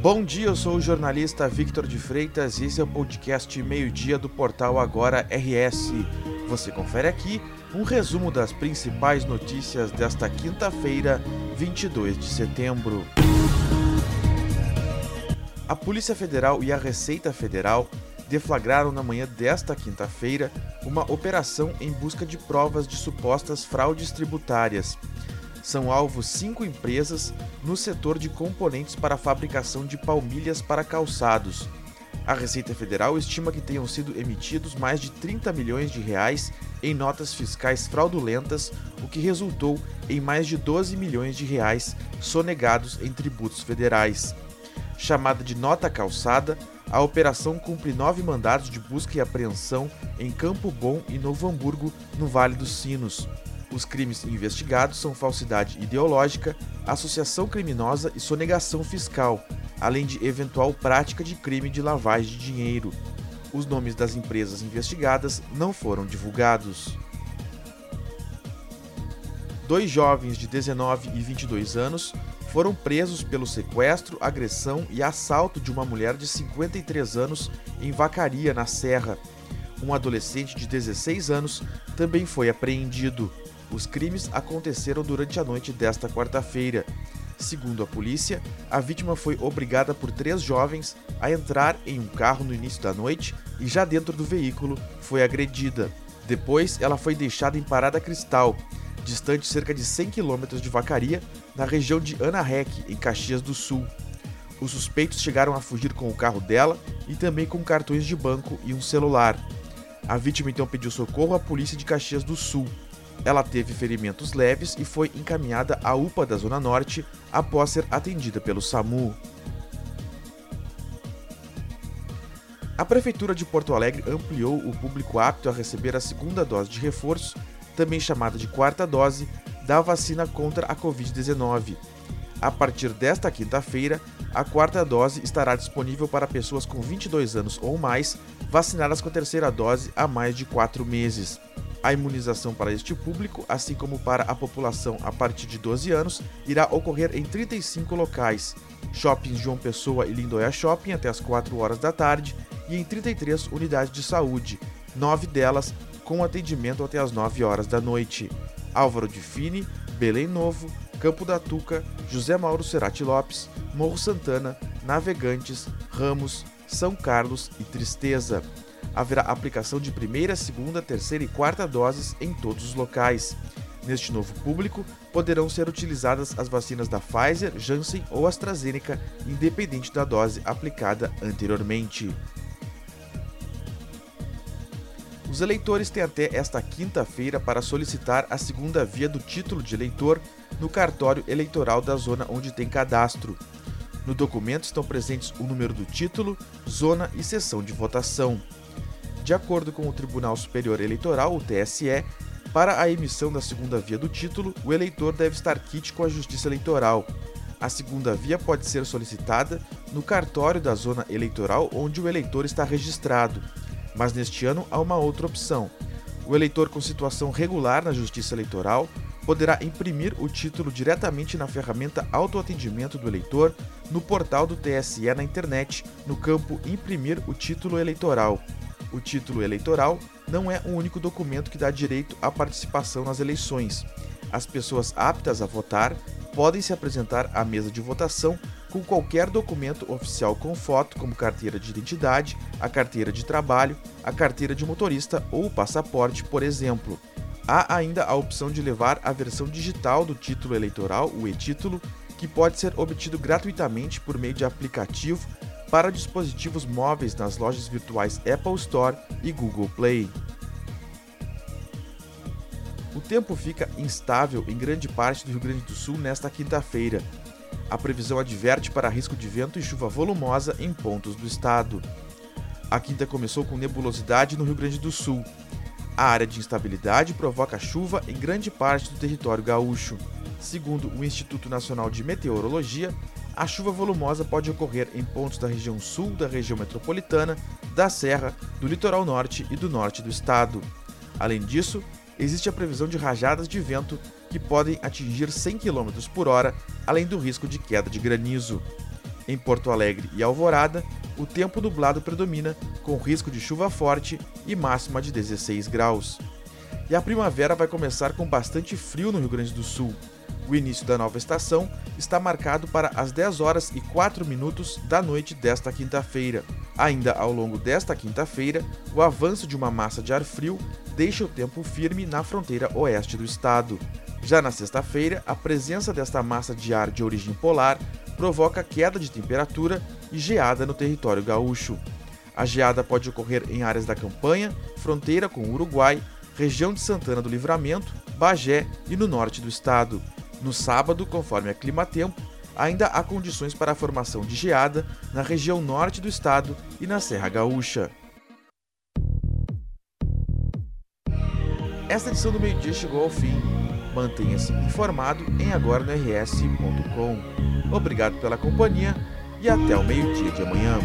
Bom dia, eu sou o jornalista Victor de Freitas e esse é o podcast Meio-Dia do portal Agora RS. Você confere aqui um resumo das principais notícias desta quinta-feira, 22 de setembro. A Polícia Federal e a Receita Federal deflagraram na manhã desta quinta-feira uma operação em busca de provas de supostas fraudes tributárias são alvos cinco empresas no setor de componentes para a fabricação de palmilhas para calçados. A Receita Federal estima que tenham sido emitidos mais de 30 milhões de reais em notas fiscais fraudulentas, o que resultou em mais de 12 milhões de reais sonegados em tributos federais. Chamada de nota calçada, a operação cumpre nove mandados de busca e apreensão em Campo Bom e Novo Hamburgo, no Vale dos Sinos. Os crimes investigados são falsidade ideológica, associação criminosa e sonegação fiscal, além de eventual prática de crime de lavagem de dinheiro. Os nomes das empresas investigadas não foram divulgados. Dois jovens de 19 e 22 anos foram presos pelo sequestro, agressão e assalto de uma mulher de 53 anos em Vacaria, na Serra. Um adolescente de 16 anos também foi apreendido. Os crimes aconteceram durante a noite desta quarta-feira. Segundo a polícia, a vítima foi obrigada por três jovens a entrar em um carro no início da noite e, já dentro do veículo, foi agredida. Depois, ela foi deixada em Parada Cristal, distante cerca de 100 quilômetros de Vacaria, na região de Anarrec, em Caxias do Sul. Os suspeitos chegaram a fugir com o carro dela e também com cartões de banco e um celular. A vítima então pediu socorro à polícia de Caxias do Sul. Ela teve ferimentos leves e foi encaminhada à UPA da Zona Norte após ser atendida pelo SAMU. A Prefeitura de Porto Alegre ampliou o público apto a receber a segunda dose de reforço, também chamada de quarta dose, da vacina contra a Covid-19. A partir desta quinta-feira, a quarta dose estará disponível para pessoas com 22 anos ou mais vacinadas com a terceira dose há mais de quatro meses. A imunização para este público, assim como para a população a partir de 12 anos, irá ocorrer em 35 locais: shoppings João Pessoa e Lindóia Shopping até as 4 horas da tarde e em 33 unidades de saúde, nove delas com atendimento até as 9 horas da noite. Álvaro de Fini, Belém Novo, Campo da Tuca, José Mauro Cerati Lopes, Morro Santana, Navegantes, Ramos, São Carlos e Tristeza haverá aplicação de primeira, segunda, terceira e quarta doses em todos os locais. Neste novo público, poderão ser utilizadas as vacinas da Pfizer, Janssen ou AstraZeneca, independente da dose aplicada anteriormente. Os eleitores têm até esta quinta-feira para solicitar a segunda via do título de eleitor no cartório eleitoral da zona onde tem cadastro. No documento estão presentes o número do título, zona e sessão de votação. De acordo com o Tribunal Superior Eleitoral, o TSE, para a emissão da segunda via do título, o eleitor deve estar quite com a Justiça Eleitoral. A segunda via pode ser solicitada no cartório da zona eleitoral onde o eleitor está registrado. Mas neste ano há uma outra opção. O eleitor com situação regular na Justiça Eleitoral poderá imprimir o título diretamente na ferramenta Autoatendimento do Eleitor no portal do TSE na internet, no campo Imprimir o título eleitoral. O título eleitoral não é o único documento que dá direito à participação nas eleições. As pessoas aptas a votar podem se apresentar à mesa de votação com qualquer documento oficial com foto, como carteira de identidade, a carteira de trabalho, a carteira de motorista ou o passaporte, por exemplo. Há ainda a opção de levar a versão digital do título eleitoral, o e-título, que pode ser obtido gratuitamente por meio de aplicativo para dispositivos móveis nas lojas virtuais Apple Store e Google Play. O tempo fica instável em grande parte do Rio Grande do Sul nesta quinta-feira. A previsão adverte para risco de vento e chuva volumosa em pontos do estado. A quinta começou com nebulosidade no Rio Grande do Sul. A área de instabilidade provoca chuva em grande parte do território gaúcho. Segundo o Instituto Nacional de Meteorologia, a chuva volumosa pode ocorrer em pontos da região sul da região metropolitana, da Serra, do litoral norte e do norte do estado. Além disso, existe a previsão de rajadas de vento que podem atingir 100 km por hora, além do risco de queda de granizo. Em Porto Alegre e Alvorada, o tempo nublado predomina, com risco de chuva forte e máxima de 16 graus. E a primavera vai começar com bastante frio no Rio Grande do Sul. O início da nova estação está marcado para as 10 horas e 4 minutos da noite desta quinta-feira. Ainda ao longo desta quinta-feira, o avanço de uma massa de ar frio deixa o tempo firme na fronteira oeste do estado. Já na sexta-feira, a presença desta massa de ar de origem polar provoca queda de temperatura e geada no território gaúcho. A geada pode ocorrer em áreas da campanha, fronteira com o Uruguai, região de Santana do Livramento, Bagé e no norte do estado. No sábado, conforme a Climatempo, ainda há condições para a formação de geada na região norte do estado e na Serra Gaúcha. Esta edição do meio-dia chegou ao fim. Mantenha-se informado em agora.rs.com. Obrigado pela companhia e até o meio-dia de amanhã.